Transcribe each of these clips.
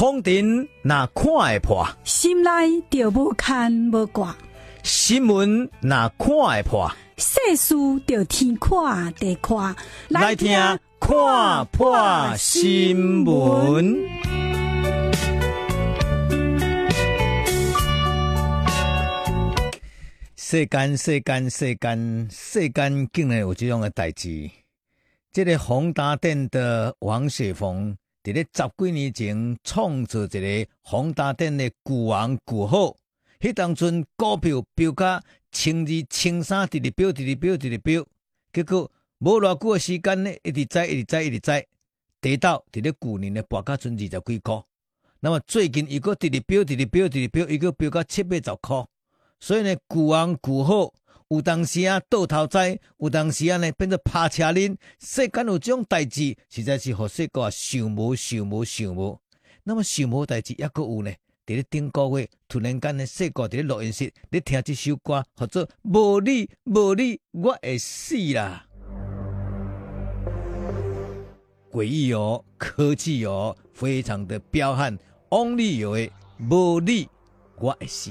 风尘那看会破，心内就无牵无挂；新闻那看会破，世事就天看地看。来听看破新闻。世间世间世间世间，竟然有这样的代志。这个宏达店的王雪红。伫咧十几年前创造一个宏达电的股王股后，迄当阵股票飙价千二千三，直直飙，直直飙，直直飙。结果无偌久诶时间呢，一直栽，一直栽，一直栽，跌到伫咧旧年呢，跋甲剩二十几块。那么最近伊个直直飙，直直飙，直直飙，伊个飙到七八十块。所以呢，股王股后。有当时啊倒头栽，有当时啊呢变做趴车轮。世间有种代志，实在是互世个想无想无想无。那么想无代志抑阁有呢？伫咧顶个月突然间呢，世个伫咧录音室咧听即首歌，或者无你无你我会死啦。诡异哦，科技哦，非常的彪悍。Only 有诶，无你我会死。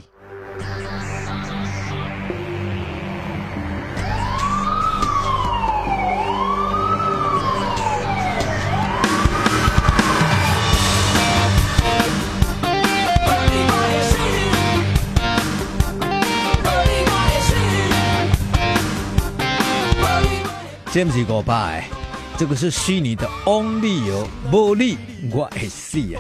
这不是五百，这个是虚拟的 Only 有无你我会死啊！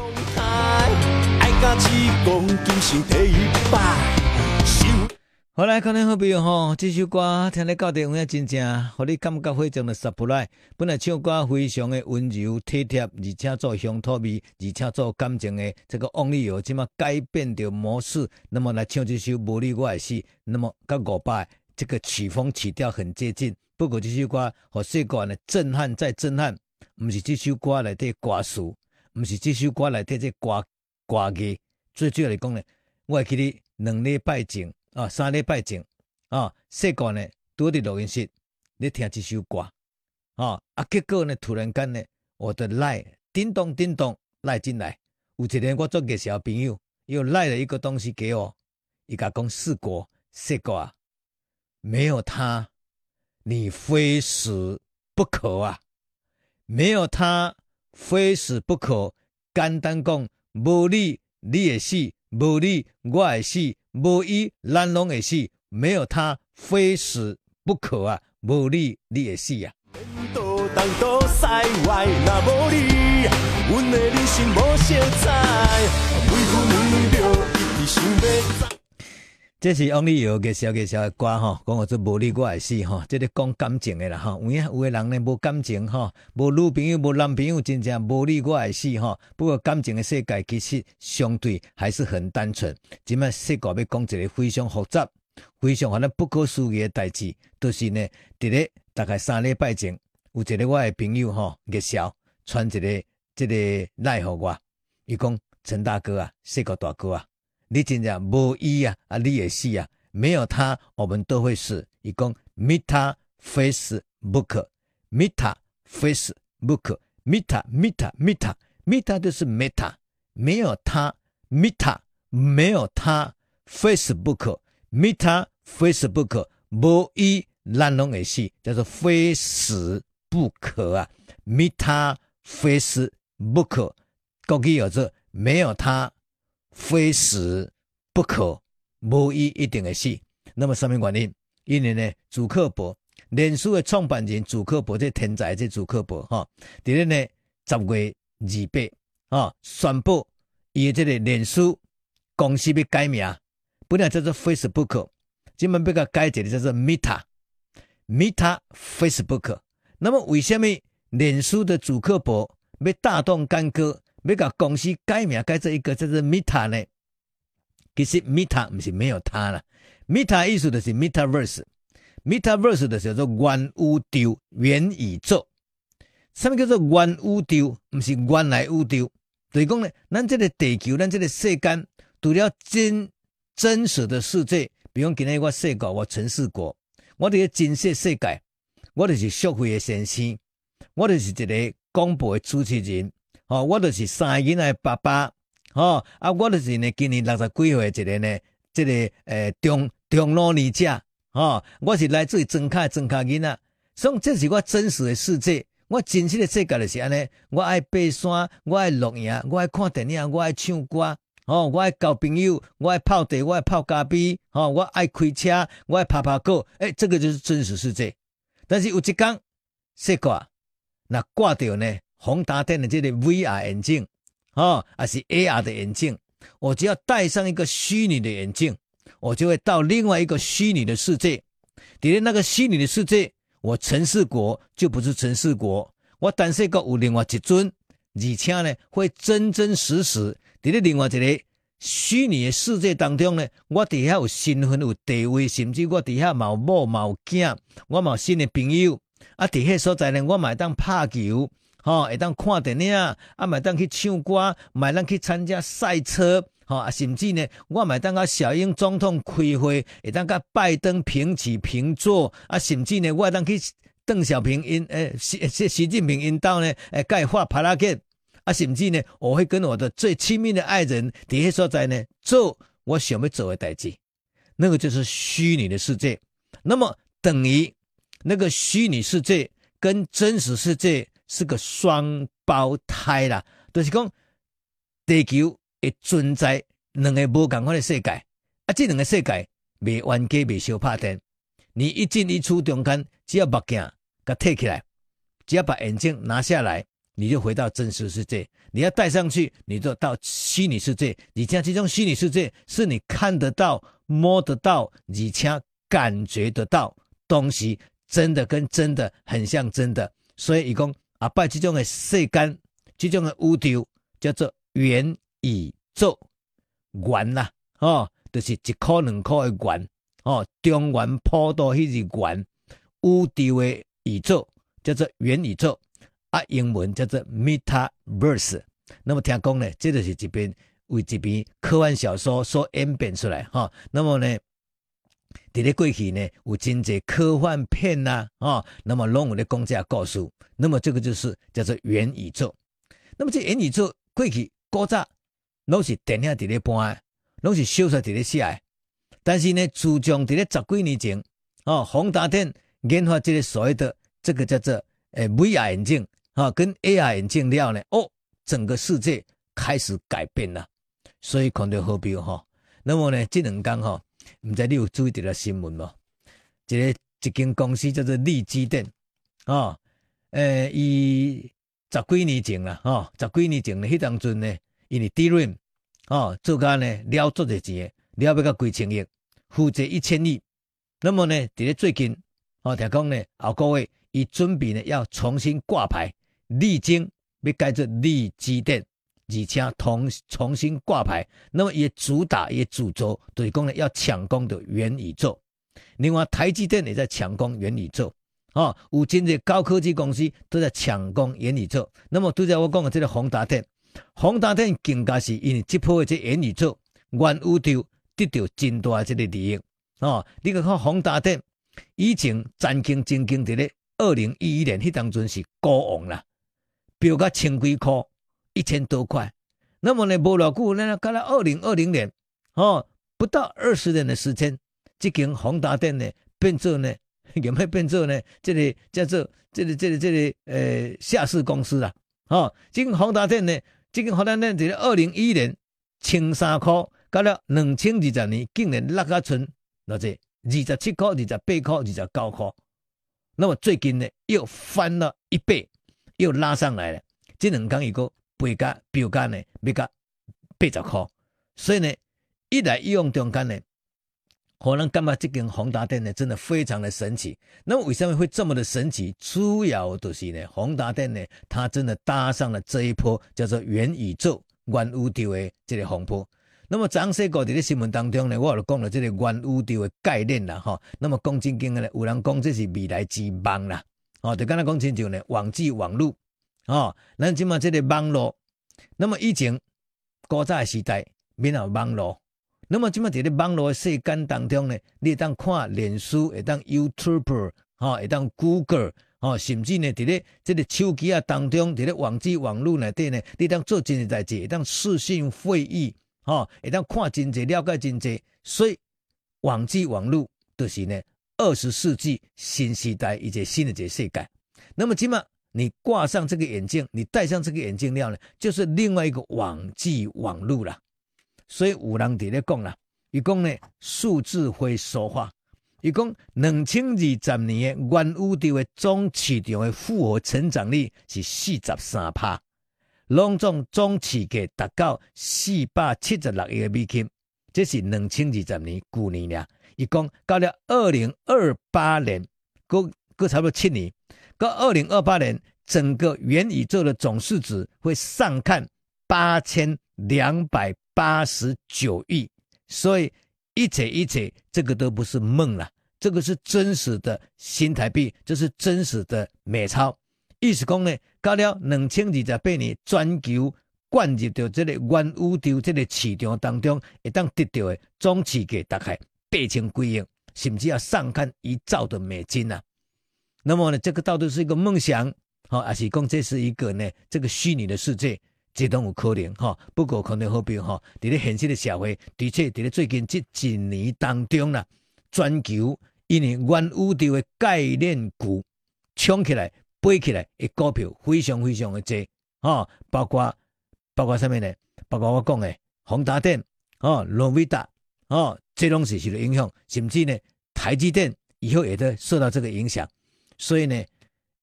好来，可能好朋友吼，这首歌听你到底有影真正，互你感觉非常的 surprise。本来唱歌非常的温柔体贴，而且做乡土味，而且做感情的这个 Only 有这么改变的模式，那么来唱这首无你我会死，那么跟五百这个曲风曲调很接近。不过这首歌，和世界呢震撼再震撼，唔是这首歌内底歌词，唔是这首歌内底这歌歌词。最主要来讲呢，我会记得两礼拜前啊，三礼拜前啊，世界呢拄伫录音室咧听这首歌啊，啊，结果呢突然间呢，我的赖叮咚叮咚赖进来，有一个我做介绍朋友又赖了一个东西给我，伊甲讲四国四国啊，没有他。你非死不可啊！没有他，非死不可。简单讲，无你你也死，无你我也死，无伊咱拢会死。没有他，非死不可啊！无你你会死啊！这是 Only 有个小的歌吼，讲我做无你我会死吼，这个讲感情的啦吼。有影有的人呢无感情吼，无女朋友无男朋友，真正无你我会死吼。不过感情的世界其实相对还是很单纯。今麦世界要讲一个非常复杂、非常可能不可思议的代志，就是呢，伫咧大概三礼拜前，有一个我的朋友吼，个小传一个这个赖互我，伊讲陈大哥啊，世界大哥啊。你真正无伊啊，啊，你也死啊！没有他，我们都会死。伊讲 Meta Facebook，Meta Facebook，Meta Meta Meta Meta 就是 Meta，没有他，Meta 没有他，Facebook，Meta Facebook，无伊咱拢会死，叫做非死不可啊！Meta Facebook，国语有做没有他。非死不可，无伊一定会死。那么什么原因？因为呢，祖克伯，脸书的创办人祖克伯，这天才这祖克伯哈，第二呢，十月二八啊，宣布伊这个脸书公司要改名，本来叫做 Facebook，今麦要个改一个叫做 Meta，Meta Facebook。那么为什么脸书的祖克伯要大动干戈？要甲公司改名改做一个叫做 Meta 呢？其实 Meta 不是没有它啦，Meta 意思就是 Metaverse，Metaverse 的叫做元宇宙、元宇宙。什么叫做元宇宙？不是原来宇宙，就是讲呢，咱这个地球，咱这个世间，除了真真实的世界，比如今日我世界，我陈世国，我这个真实世界，我就是社会的先生，我就是一个广播的主持人。哦，我就是三个囡仔的爸爸，哦，啊，我就是呢，今年六十几岁一个呢，这个诶、中中老年者，哦，我是来自于庄卡庄卡囡仔，所以这是我真实的世界，我真实的世界就是安尼，我爱爬山，我爱露营，我爱看电影，我爱唱歌，哦，我爱交朋友，我爱泡茶，我爱泡咖啡，哦，我爱开车，我爱爬爬狗，诶，这个就是真实世界。但是有一天，说挂，那挂掉呢，宏达电的这个 VR 眼镜。哦，还是 AR 的眼镜，我只要戴上一个虚拟的眼镜，我就会到另外一个虚拟的世界。底下那个虚拟的世界，我陈世国就不是陈世国，我但是个有另外一尊，而且呢会真真实实。底下另外一个虚拟的世界当中呢，我底下有身份有地位，甚至我底下有某某囝，我有新的朋友。啊，底下所在呢，我买当拍球。吼，会当看电影，啊，买当去唱歌，买当去参加赛车，吼，啊，甚至呢，我买当甲小英总统开会，会当甲拜登平起平坐，啊，甚至呢，我当去邓小平因，诶，习习习近平引导呢，诶，盖画帕拉克，啊，甚至呢，我会跟我的最亲密的爱人，底下所在呢，做我想要做的代志，那个就是虚拟的世界。那么等于那个虚拟世界跟真实世界。是个双胞胎啦，就是讲地球会存在两个无共款的世界，啊，这两个世界未冤家未相拍电。你一进一出中间，只要目镜给退起来，只要把眼镜拿下来，你就回到真实世界。你要戴上去，你就到虚拟世界。而且这种虚拟世界是你看得到、摸得到，而且感觉得到东西，真的跟真的很像真的。所以，一共。啊，拜这种的世间，这种的宇宙叫做元宇宙，元啦，哦，就是一颗两颗的元，哦，中元普渡迄是元，宇宙的宇宙叫做元宇宙，啊，英文叫做 Metaverse。那么听讲呢，这就是一篇为一篇科幻小说所演变出来，哈、哦。那么呢？伫咧过去呢，有真侪科幻片呐，啊，那么拢有咧讲这个故事，那么这个就是叫做元宇宙。那么这元宇宙过去古早拢是电影伫咧播，拢是小说伫咧写。但是呢，自从伫咧十几年前，哦，宏达电研发这个所谓的这个叫做诶 VR 眼镜，啊，跟 AR 眼镜了呢，哦，整个世界开始改变了。所以看到好比哈，那么呢，这两天哈。毋知你有注意到个新闻无？一个一间公司叫做利基电，哦，诶，伊十几年前啦，哦，十几年前呢，迄当阵呢，因为 DRAM，哦，做甲呢了足侪钱，了要到几千亿，负债一千亿。那么呢，伫咧最近，哦，听讲呢，后个月伊准备呢要重新挂牌，利晶要改做利基电。而且重重新挂牌，那么也主打也主轴，就是讲呢要抢攻的元宇宙。另外，台积电也在抢攻元宇宙，哦，有真济高科技公司都在抢攻元宇宙。那么，都在我讲的这个宏达电，宏达电更加是因为这波的这元宇宙元宇宙得到真大的这个利益。哦，你看看宏达电以前战兢兢兢的咧，二零一一年迄当阵是股王啦，飙个千几块。一千多块，那么呢，无偌久呢，到了二零二零年，哦，不到二十年的时间，这间宏达电呢，变做呢，有没有变做呢？这里叫做这里这里这里呃，下市公司啦，哦，这间宏达电呢，这间宏达电在二零一一年千三块，到了两千二十年，竟然落个存，那这二十七块、二十八块、二十九块，那么最近呢，又翻了一倍，又拉上来了，这两天一个。倍价标价呢，要价八十块，所以呢，一来一往中间呢，可能感觉这间宏达电呢，真的非常的神奇。那么为什么会这么的神奇？主要就是呢，宏达电呢，它真的搭上了这一波叫做元宇宙、元宇宙的这个风波。那么张世国在新闻当中呢，我有讲了这个元宇宙的概念啦，哈。那么讲真经呢，有人讲这是未来之网啦，哦，就刚才讲清楚呢，网际网路。哦，咱即马这个网络，那么以前古早的时代没有网络，那么即马在这网络的世间当中呢，你会当看脸书，会当 YouTube，哈，会当 Google，哦，甚至呢，伫咧这个手机啊当中，伫咧网际网络内底呢，你当做真济代志，当视讯会议，哦，会当看真济，了解真济，所以网际网络就是呢，二十世纪新时代一个新的一个世界。那么，即嘛你挂上这个眼镜，你戴上这个眼镜料呢，就是另外一个网际网络了。所以有人伫咧讲啦，伊讲呢，数字会说话。伊讲，两千二十年嘅元宇宙嘅总市场嘅复合成长率是四十三趴，拢总总市价达到四百七十六亿美金，这是两千二十年旧年了。伊讲到了二零二八年，过过差不多七年，到二零二八年，整个元宇宙的总市值会上看八千两百八十九亿，所以。一切一切，这个都不是梦了，这个是真实的新台币，这是真实的美钞。意思讲呢，到了两千二十八年，全球灌入到这个元宇宙这个市场当中，会当得到的总市价大概八千几亿，甚至要上看一兆的美金呐、啊。那么呢，这个到底是一个梦想，好，还是讲这是一个呢，这个虚拟的世界？这都有可能哈，不过可能好比哈，在咧现实的社会，的确在咧最近这几年当中啦，全球因为元宇宙的概念股冲起来、飞起来的股票非常非常的多哈，包括包括什么呢？包括我讲的宏达电哦、诺维达哦，这东西受到影响，甚至呢，台积电以后也都受到这个影响。所以呢，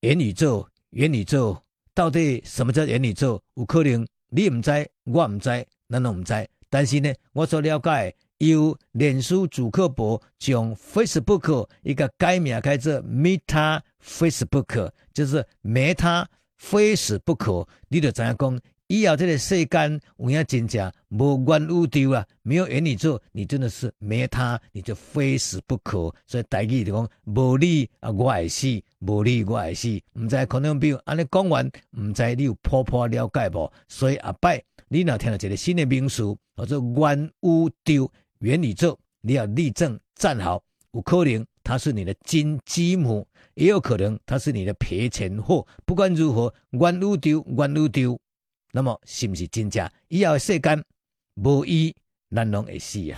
元宇宙，元宇宙。到底什么叫元宇宙？有可能你唔知，我唔知，咱都唔知。但是呢，我所了解，由脸书祖克伯将 Facebook 一个改名改做 Meta Facebook，就是 Meta Facebook，你就知影讲。以后这个世间有影真正无元宇宙啊，没有元宇宙，你真的是没他，你就非死不可。所以大家就讲无你啊，我会死；无你，我会死。唔知可能比如安尼讲完，唔知你有颇颇了解无？所以阿伯，你若听到一个新的名词，叫做元宇宙、元宇宙，你要立正站好。有可能他是你的金鸡母，也有可能他是你的赔钱货。不管如何，元宇宙，元宇宙。那么是不是真正以后的世间无伊，咱拢会死啊？